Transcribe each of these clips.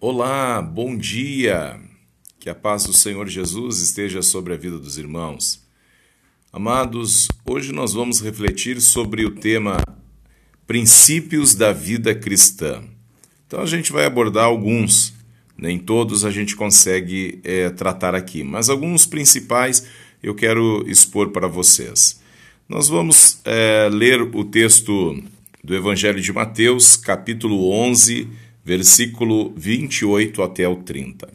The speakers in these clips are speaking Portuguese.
Olá, bom dia. Que a paz do Senhor Jesus esteja sobre a vida dos irmãos. Amados, hoje nós vamos refletir sobre o tema Princípios da vida cristã. Então a gente vai abordar alguns, nem todos a gente consegue é, tratar aqui, mas alguns principais eu quero expor para vocês. Nós vamos é, ler o texto do Evangelho de Mateus, capítulo 11, versículo 28 até o 30.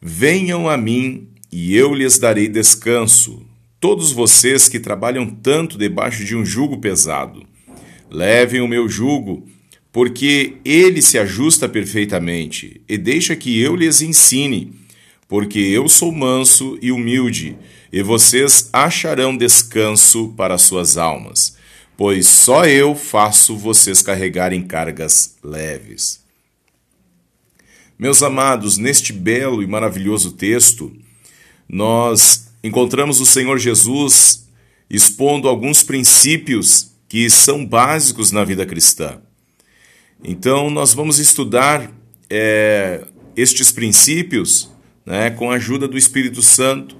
Venham a mim e eu lhes darei descanso, todos vocês que trabalham tanto debaixo de um jugo pesado. Levem o meu jugo, porque ele se ajusta perfeitamente, e deixa que eu lhes ensine, porque eu sou manso e humilde, e vocês acharão descanso para suas almas, pois só eu faço vocês carregarem cargas leves. Meus amados, neste belo e maravilhoso texto, nós encontramos o Senhor Jesus expondo alguns princípios que são básicos na vida cristã. Então, nós vamos estudar é, estes princípios né, com a ajuda do Espírito Santo,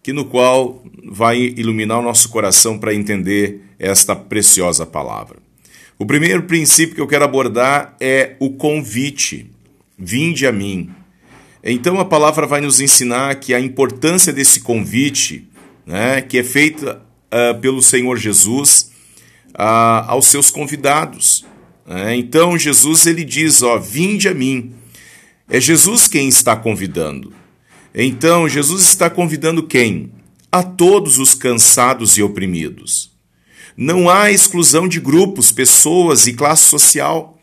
que no qual vai iluminar o nosso coração para entender esta preciosa palavra. O primeiro princípio que eu quero abordar é o convite. Vinde a mim. Então a palavra vai nos ensinar que a importância desse convite, né, que é feita uh, pelo Senhor Jesus uh, aos seus convidados. Né? Então Jesus ele diz, ó, vinde a mim. É Jesus quem está convidando. Então, Jesus está convidando quem? A todos os cansados e oprimidos. Não há exclusão de grupos, pessoas e classe social.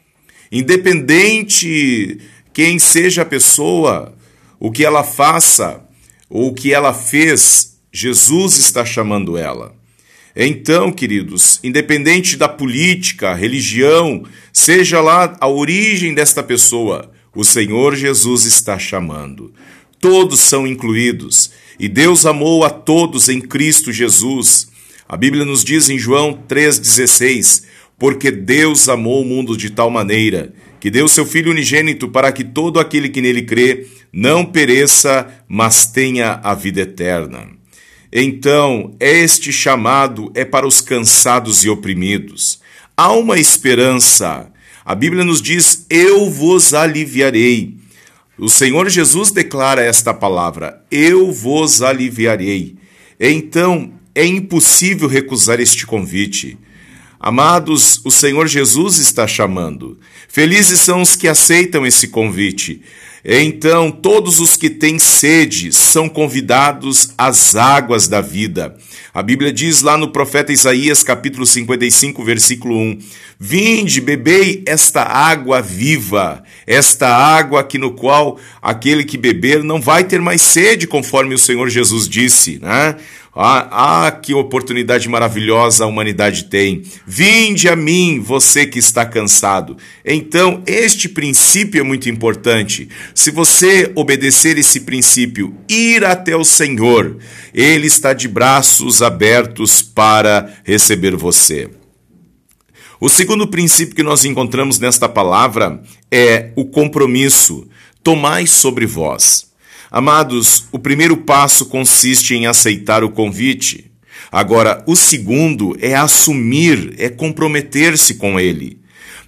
Independente quem seja a pessoa, o que ela faça, ou o que ela fez, Jesus está chamando ela. Então, queridos, independente da política, religião, seja lá a origem desta pessoa, o Senhor Jesus está chamando todos são incluídos. E Deus amou a todos em Cristo Jesus. A Bíblia nos diz em João 3,16: Porque Deus amou o mundo de tal maneira que deu seu Filho unigênito para que todo aquele que nele crê não pereça, mas tenha a vida eterna. Então, este chamado é para os cansados e oprimidos. Há uma esperança. A Bíblia nos diz: Eu vos aliviarei. O Senhor Jesus declara esta palavra: Eu vos aliviarei. Então, é impossível recusar este convite. Amados, o Senhor Jesus está chamando. Felizes são os que aceitam esse convite. Então, todos os que têm sede são convidados às águas da vida. A Bíblia diz lá no profeta Isaías, capítulo 55, versículo 1: Vinde, bebei esta água viva, esta água que no qual aquele que beber não vai ter mais sede, conforme o Senhor Jesus disse, né? Ah, ah, que oportunidade maravilhosa a humanidade tem. Vinde a mim, você que está cansado. Então, este princípio é muito importante. Se você obedecer esse princípio, ir até o Senhor, Ele está de braços abertos para receber você. O segundo princípio que nós encontramos nesta palavra é o compromisso. Tomai sobre vós. Amados, o primeiro passo consiste em aceitar o convite. Agora, o segundo é assumir, é comprometer-se com ele.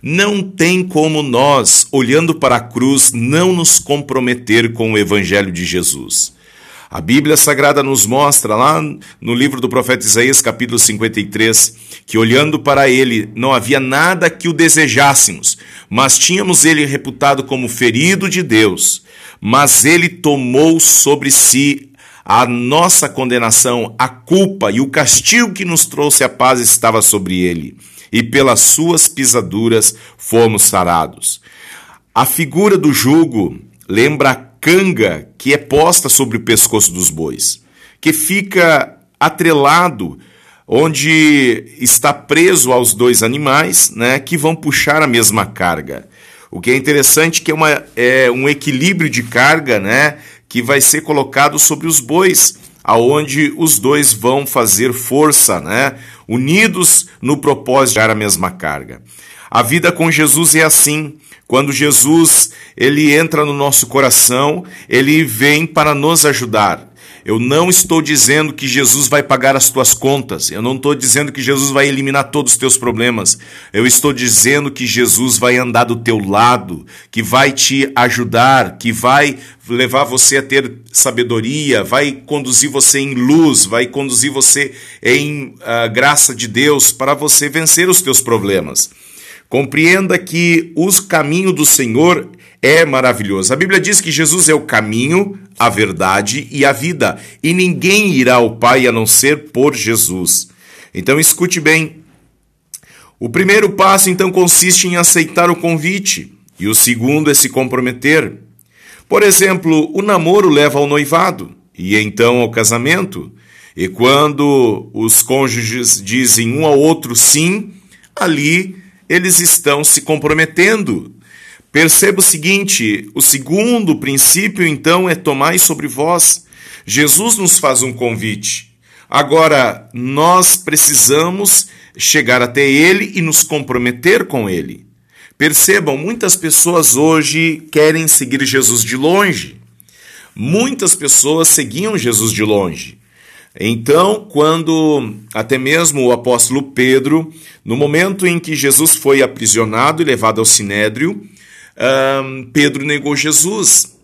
Não tem como nós, olhando para a cruz, não nos comprometer com o Evangelho de Jesus. A Bíblia Sagrada nos mostra, lá no livro do profeta Isaías, capítulo 53, que olhando para ele não havia nada que o desejássemos, mas tínhamos ele reputado como ferido de Deus mas ele tomou sobre si a nossa condenação, a culpa e o castigo que nos trouxe a paz estava sobre ele, e pelas suas pisaduras fomos sarados. A figura do jugo lembra a canga que é posta sobre o pescoço dos bois, que fica atrelado onde está preso aos dois animais, né, que vão puxar a mesma carga. O que é interessante que é, uma, é um equilíbrio de carga, né, que vai ser colocado sobre os bois, aonde os dois vão fazer força, né, unidos no propósito de dar a mesma carga. A vida com Jesus é assim. Quando Jesus ele entra no nosso coração, ele vem para nos ajudar. Eu não estou dizendo que Jesus vai pagar as tuas contas. Eu não estou dizendo que Jesus vai eliminar todos os teus problemas. Eu estou dizendo que Jesus vai andar do teu lado, que vai te ajudar, que vai levar você a ter sabedoria, vai conduzir você em luz, vai conduzir você em uh, graça de Deus para você vencer os teus problemas. Compreenda que o caminho do Senhor é maravilhoso. A Bíblia diz que Jesus é o caminho, a verdade e a vida, e ninguém irá ao Pai a não ser por Jesus. Então escute bem. O primeiro passo então consiste em aceitar o convite, e o segundo é se comprometer. Por exemplo, o namoro leva ao noivado e então ao casamento. E quando os cônjuges dizem um ao outro sim, ali eles estão se comprometendo. Perceba o seguinte: o segundo princípio, então, é tomai sobre vós. Jesus nos faz um convite. Agora, nós precisamos chegar até Ele e nos comprometer com Ele. Percebam, muitas pessoas hoje querem seguir Jesus de longe. Muitas pessoas seguiam Jesus de longe. Então, quando até mesmo o apóstolo Pedro, no momento em que Jesus foi aprisionado e levado ao sinédrio, um, Pedro negou Jesus.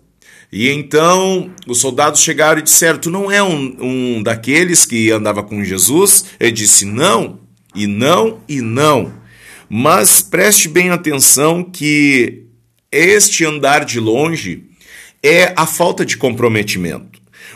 E então os soldados chegaram e disseram: Tu não é um, um daqueles que andava com Jesus? Ele disse: Não, e não, e não. Mas preste bem atenção que este andar de longe é a falta de comprometimento.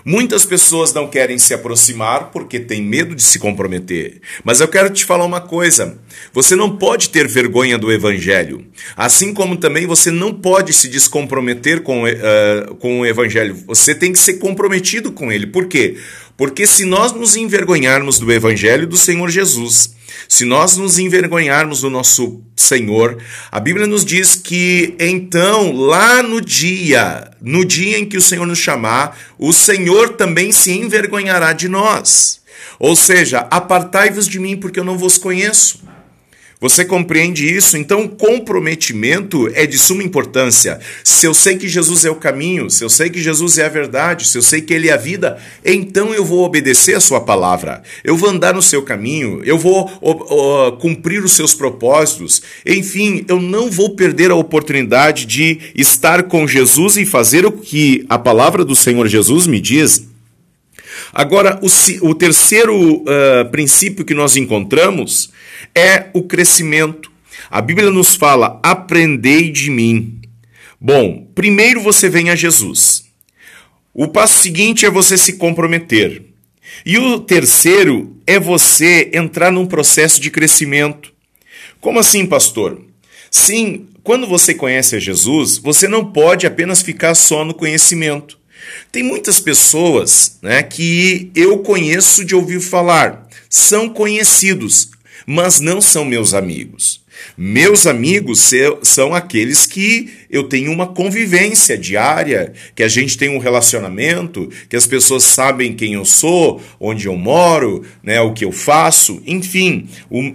Muitas pessoas não querem se aproximar porque têm medo de se comprometer. Mas eu quero te falar uma coisa: você não pode ter vergonha do Evangelho. Assim como também você não pode se descomprometer com, uh, com o Evangelho. Você tem que ser comprometido com ele. Por quê? Porque se nós nos envergonharmos do Evangelho do Senhor Jesus, se nós nos envergonharmos do nosso Senhor, a Bíblia nos diz que então, lá no dia, no dia em que o Senhor nos chamar, o Senhor também se envergonhará de nós. Ou seja, apartai-vos de mim, porque eu não vos conheço. Você compreende isso? Então, comprometimento é de suma importância. Se eu sei que Jesus é o caminho, se eu sei que Jesus é a verdade, se eu sei que Ele é a vida, então eu vou obedecer a Sua palavra. Eu vou andar no seu caminho, eu vou cumprir os seus propósitos. Enfim, eu não vou perder a oportunidade de estar com Jesus e fazer o que a palavra do Senhor Jesus me diz. Agora, o, o terceiro uh, princípio que nós encontramos é o crescimento. A Bíblia nos fala: aprendei de mim. Bom, primeiro você vem a Jesus. O passo seguinte é você se comprometer. E o terceiro é você entrar num processo de crescimento. Como assim, pastor? Sim, quando você conhece a Jesus, você não pode apenas ficar só no conhecimento. Tem muitas pessoas né, que eu conheço de ouvir falar, são conhecidos, mas não são meus amigos. Meus amigos são aqueles que eu tenho uma convivência diária, que a gente tem um relacionamento, que as pessoas sabem quem eu sou, onde eu moro, né, o que eu faço, enfim,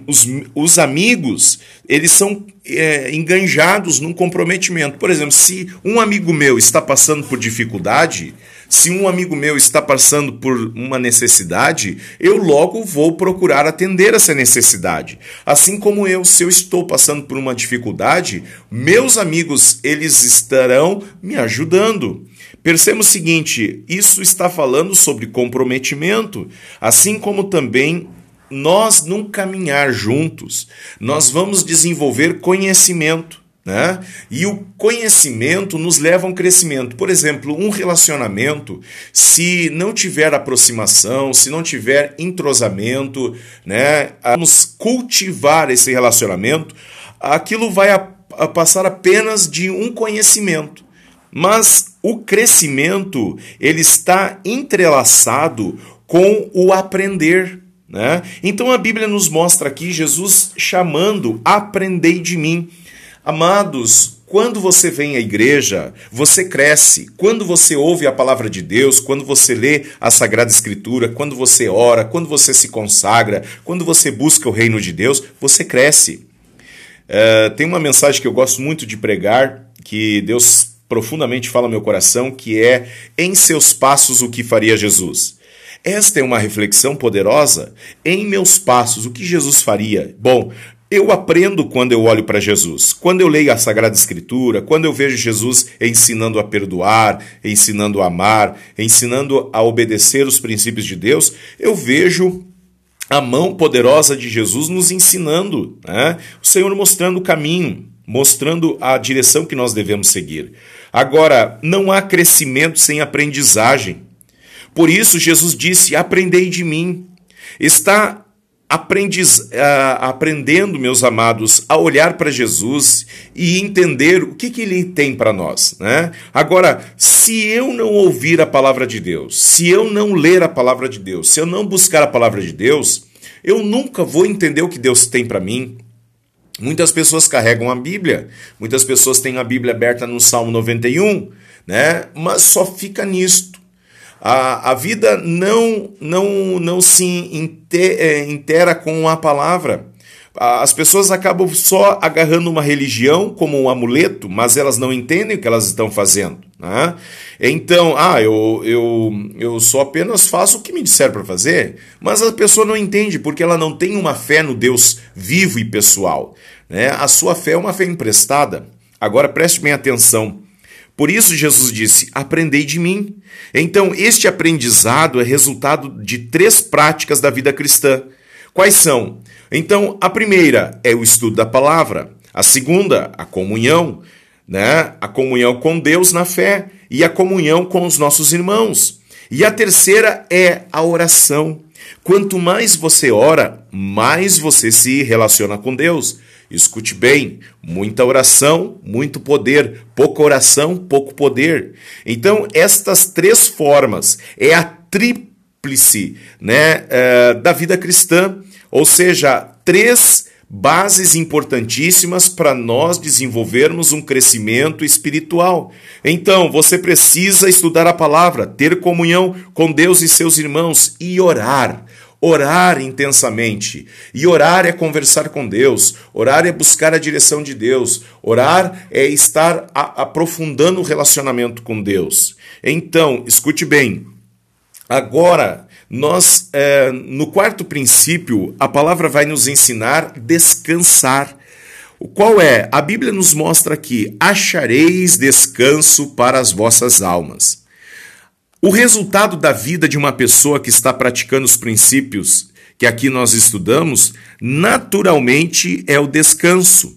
os, os amigos eles são é, enganjados num comprometimento. Por exemplo, se um amigo meu está passando por dificuldade, se um amigo meu está passando por uma necessidade, eu logo vou procurar atender essa necessidade. Assim como eu, se eu estou passando por uma dificuldade, meus amigos, eles estarão me ajudando. Perceba o seguinte: isso está falando sobre comprometimento, assim como também nós não caminhar juntos, nós vamos desenvolver conhecimento. Né? E o conhecimento nos leva a um crescimento. Por exemplo, um relacionamento, se não tiver aproximação, se não tiver entrosamento, né? vamos cultivar esse relacionamento, aquilo vai a, a passar apenas de um conhecimento. Mas o crescimento ele está entrelaçado com o aprender. Né? Então a Bíblia nos mostra aqui Jesus chamando: aprendei de mim. Amados, quando você vem à igreja, você cresce. Quando você ouve a palavra de Deus, quando você lê a Sagrada Escritura, quando você ora, quando você se consagra, quando você busca o reino de Deus, você cresce. Uh, tem uma mensagem que eu gosto muito de pregar, que Deus profundamente fala meu coração, que é em seus passos o que faria Jesus. Esta é uma reflexão poderosa. Em meus passos, o que Jesus faria? Bom, eu aprendo quando eu olho para Jesus. Quando eu leio a Sagrada Escritura, quando eu vejo Jesus ensinando a perdoar, ensinando a amar, ensinando a obedecer os princípios de Deus, eu vejo a mão poderosa de Jesus nos ensinando, né? o Senhor mostrando o caminho, mostrando a direção que nós devemos seguir. Agora, não há crescimento sem aprendizagem. Por isso, Jesus disse: Aprendei de mim. Está aprendiz, uh, aprendendo, meus amados, a olhar para Jesus e entender o que, que ele tem para nós. Né? Agora, se eu não ouvir a palavra de Deus, se eu não ler a palavra de Deus, se eu não buscar a palavra de Deus, eu nunca vou entender o que Deus tem para mim. Muitas pessoas carregam a Bíblia, muitas pessoas têm a Bíblia aberta no Salmo 91, né? mas só fica nisto. A, a vida não, não, não se é, intera com a palavra. As pessoas acabam só agarrando uma religião como um amuleto, mas elas não entendem o que elas estão fazendo. Né? Então, ah, eu, eu, eu só apenas faço o que me disseram para fazer, mas a pessoa não entende porque ela não tem uma fé no Deus vivo e pessoal. Né? A sua fé é uma fé emprestada. Agora preste bem atenção. Por isso Jesus disse: Aprendei de mim. Então, este aprendizado é resultado de três práticas da vida cristã. Quais são? Então, a primeira é o estudo da palavra, a segunda, a comunhão, né? A comunhão com Deus na fé e a comunhão com os nossos irmãos. E a terceira é a oração. Quanto mais você ora, mais você se relaciona com Deus. Escute bem: muita oração, muito poder, pouca oração, pouco poder. Então, estas três formas é a tríplice né, é, da vida cristã, ou seja, três bases importantíssimas para nós desenvolvermos um crescimento espiritual. Então, você precisa estudar a palavra, ter comunhão com Deus e seus irmãos e orar orar intensamente. E orar é conversar com Deus, orar é buscar a direção de Deus, orar é estar aprofundando o relacionamento com Deus. Então, escute bem. Agora, nós, é, no quarto princípio, a palavra vai nos ensinar descansar. O qual é? A Bíblia nos mostra que achareis descanso para as vossas almas. O resultado da vida de uma pessoa que está praticando os princípios que aqui nós estudamos, naturalmente é o descanso.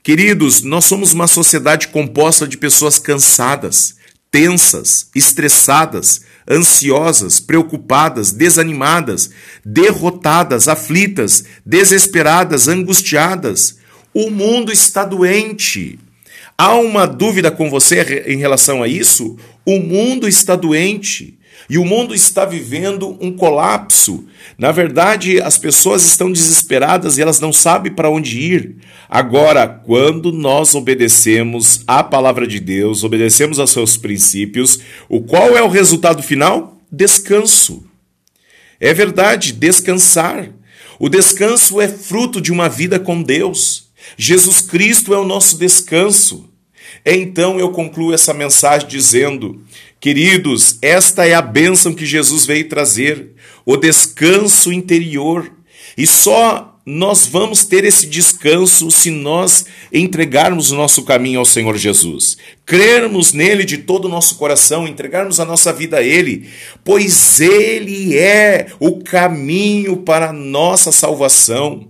Queridos, nós somos uma sociedade composta de pessoas cansadas, tensas, estressadas, ansiosas, preocupadas, desanimadas, derrotadas, aflitas, desesperadas, angustiadas. O mundo está doente. Há uma dúvida com você em relação a isso? O mundo está doente e o mundo está vivendo um colapso. Na verdade, as pessoas estão desesperadas e elas não sabem para onde ir. Agora, quando nós obedecemos à palavra de Deus, obedecemos aos seus princípios, o qual é o resultado final? Descanso. É verdade, descansar. O descanso é fruto de uma vida com Deus. Jesus Cristo é o nosso descanso. Então eu concluo essa mensagem dizendo: queridos, esta é a bênção que Jesus veio trazer, o descanso interior. E só nós vamos ter esse descanso se nós entregarmos o nosso caminho ao Senhor Jesus, crermos nele de todo o nosso coração, entregarmos a nossa vida a Ele, pois Ele é o caminho para a nossa salvação.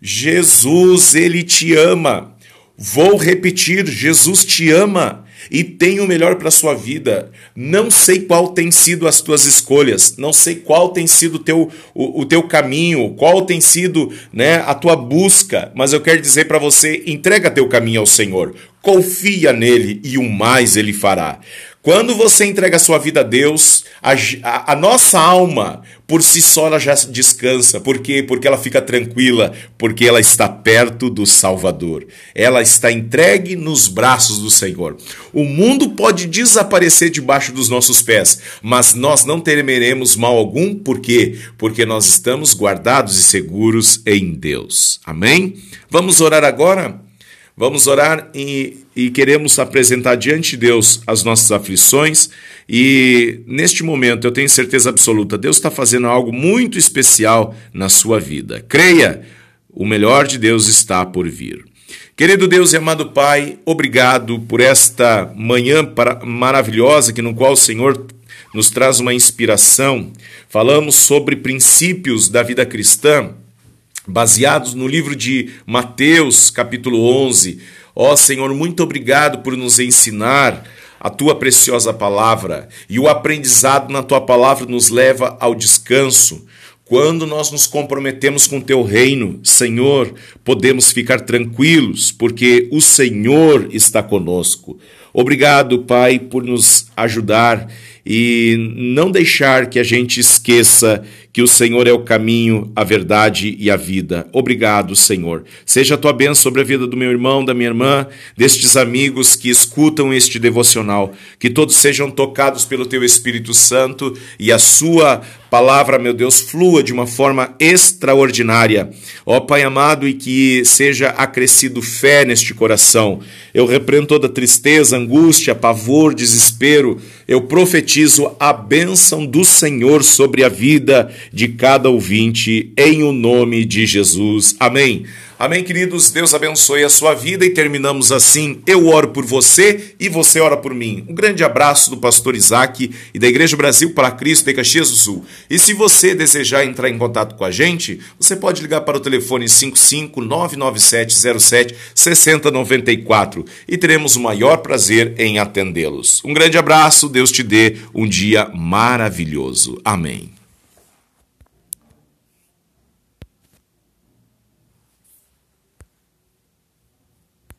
Jesus, ele te ama. Vou repetir, Jesus te ama e tem o melhor para a sua vida. Não sei qual tem sido as tuas escolhas, não sei qual tem sido teu, o, o teu caminho, qual tem sido né, a tua busca, mas eu quero dizer para você: entrega teu caminho ao Senhor, confia nele e o mais ele fará. Quando você entrega a sua vida a Deus, a, a, nossa alma, por si só, ela já descansa. Por quê? Porque ela fica tranquila, porque ela está perto do Salvador. Ela está entregue nos braços do Senhor. O mundo pode desaparecer debaixo dos nossos pés, mas nós não temeremos mal algum. Por quê? Porque nós estamos guardados e seguros em Deus. Amém? Vamos orar agora? Vamos orar e, e, queremos apresentar diante de Deus as nossas aflições. E neste momento eu tenho certeza absoluta, Deus está fazendo algo muito especial na sua vida. Creia, o melhor de Deus está por vir. Querido Deus e amado Pai, obrigado por esta manhã maravilhosa que no qual o Senhor nos traz uma inspiração. Falamos sobre princípios da vida cristã baseados no livro de Mateus, capítulo 11. Ó oh, Senhor, muito obrigado por nos ensinar a tua preciosa palavra, e o aprendizado na tua palavra nos leva ao descanso. Quando nós nos comprometemos com teu reino, Senhor, podemos ficar tranquilos, porque o Senhor está conosco. Obrigado, Pai, por nos ajudar e não deixar que a gente esqueça que o Senhor é o caminho, a verdade e a vida. Obrigado, Senhor. Seja a tua bênção sobre a vida do meu irmão, da minha irmã, destes amigos que escutam este devocional. Que todos sejam tocados pelo teu Espírito Santo e a sua palavra, meu Deus, flua de uma forma extraordinária. Ó Pai amado, e que seja acrescido fé neste coração. Eu repreendo toda tristeza, angústia, pavor, desespero. Eu profetizo a bênção do Senhor sobre a vida de cada ouvinte, em o nome de Jesus. Amém. Amém, queridos. Deus abençoe a sua vida e terminamos assim. Eu oro por você e você ora por mim. Um grande abraço do pastor Isaac e da Igreja Brasil para Cristo de Caxias do Sul. E se você desejar entrar em contato com a gente, você pode ligar para o telefone 55 99707 6094 e teremos o maior prazer em atendê-los. Um grande abraço, Deus te dê um dia maravilhoso. Amém.